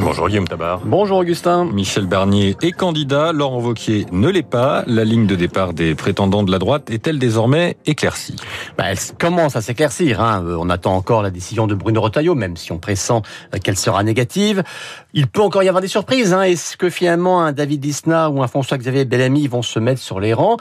Bonjour Guillaume Tabar. Bonjour Augustin. Michel Barnier est candidat, Laurent Wauquiez ne l'est pas. La ligne de départ des prétendants de la droite est-elle désormais éclaircie? Bah, Elle commence à s'éclaircir. Hein. Euh, on attend encore la décision de Bruno Retailleau, même si on pressent euh, qu'elle sera négative. Il peut encore y avoir des surprises. Hein. Est-ce que finalement un David Lisnard ou un François-Xavier Bellamy vont se mettre sur les rangs?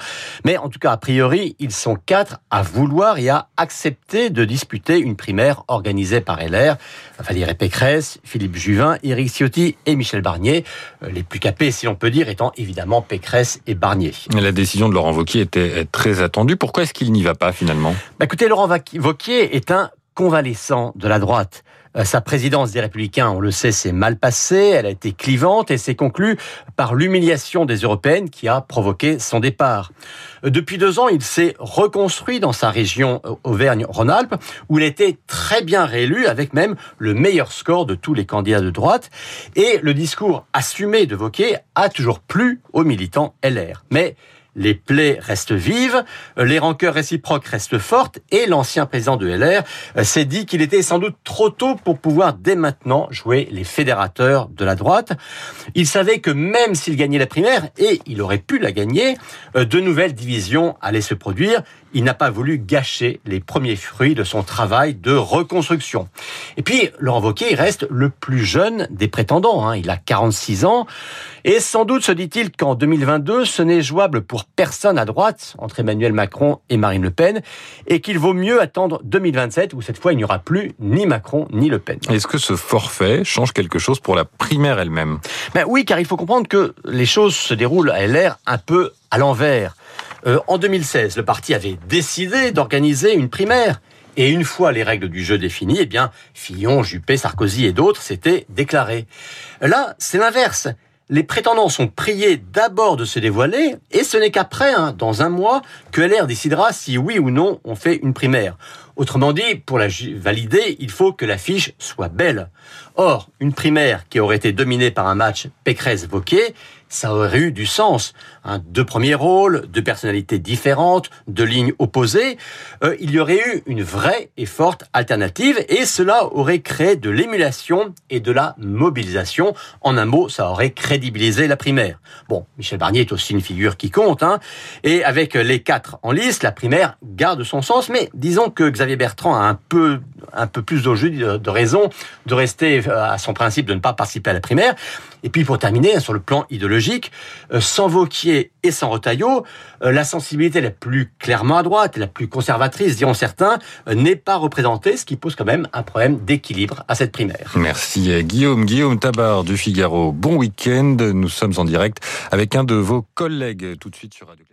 Mais en tout cas, a priori, ils sont quatre à vouloir et à accepter de disputer une primaire organisée par LR. Valérie Pécresse, Philippe Juvin, Éric Ciotti et Michel Barnier. Euh, les plus capés, si l'on peut dire, étant évidemment Pécresse et Barnier. La décision de Laurent Wauquiez était très attendue. Pourquoi est-ce qu'il n'y va pas finalement? Bah, Écoutez, Laurent Wauquiez est un convalescent de la droite. Euh, sa présidence des Républicains, on le sait, s'est mal passée, elle a été clivante et s'est conclue par l'humiliation des Européennes qui a provoqué son départ. Euh, depuis deux ans, il s'est reconstruit dans sa région euh, Auvergne-Rhône-Alpes, où il était très bien réélu, avec même le meilleur score de tous les candidats de droite. Et le discours assumé de Wauquiez a toujours plu aux militants LR. Mais les plaies restent vives, les rancœurs réciproques restent fortes, et l'ancien président de LR euh, s'est dit qu'il était sans doute trop tôt pour pouvoir dès maintenant jouer les fédérateurs de la droite. Il savait que même s'il gagnait la primaire, et il aurait pu la gagner, euh, de nouvelles divisions allaient se produire. Il n'a pas voulu gâcher les premiers fruits de son travail de reconstruction. Et puis, Laurent Wauquiez reste le plus jeune des prétendants. Hein. Il a 46 ans. Et sans doute se dit-il qu'en 2022, ce n'est jouable pour personne à droite entre Emmanuel Macron et Marine Le Pen et qu'il vaut mieux attendre 2027 où cette fois il n'y aura plus ni Macron ni Le Pen. Est-ce que ce forfait change quelque chose pour la primaire elle-même? Ben Oui, car il faut comprendre que les choses se déroulent à LR un peu à l'envers. Euh, en 2016, le parti avait décidé d'organiser une primaire. Et une fois les règles du jeu définies, eh bien, Fillon, Juppé, Sarkozy et d'autres s'étaient déclarés. Là, c'est l'inverse les prétendants sont priés d'abord de se dévoiler, et ce n'est qu'après, hein, dans un mois, que LR décidera si oui ou non on fait une primaire. Autrement dit, pour la valider, il faut que l'affiche soit belle. Or, une primaire qui aurait été dominée par un match Pécresse-Vauquier, ça aurait eu du sens. Hein, deux premiers rôles, deux personnalités différentes, deux lignes opposées. Euh, il y aurait eu une vraie et forte alternative et cela aurait créé de l'émulation et de la mobilisation. En un mot, ça aurait crédibilisé la primaire. Bon, Michel Barnier est aussi une figure qui compte. Hein, et avec les quatre en liste, la primaire garde son sens. Mais disons que Xavier Bertrand a un peu, un peu plus de, de raison de rester euh, à son principe de ne pas participer à la primaire. Et puis pour terminer, sur le plan idéologique, euh, sans Vauquier et sans Retailleau, euh, la sensibilité la plus clairement à droite, la plus conservatrice, diront certains, n'est pas représentée, ce qui pose quand même un problème d'équilibre à cette primaire. Merci Guillaume. Guillaume Tabar du Figaro. Bon week-end. Nous sommes en direct avec un de vos collègues tout de suite sur Radio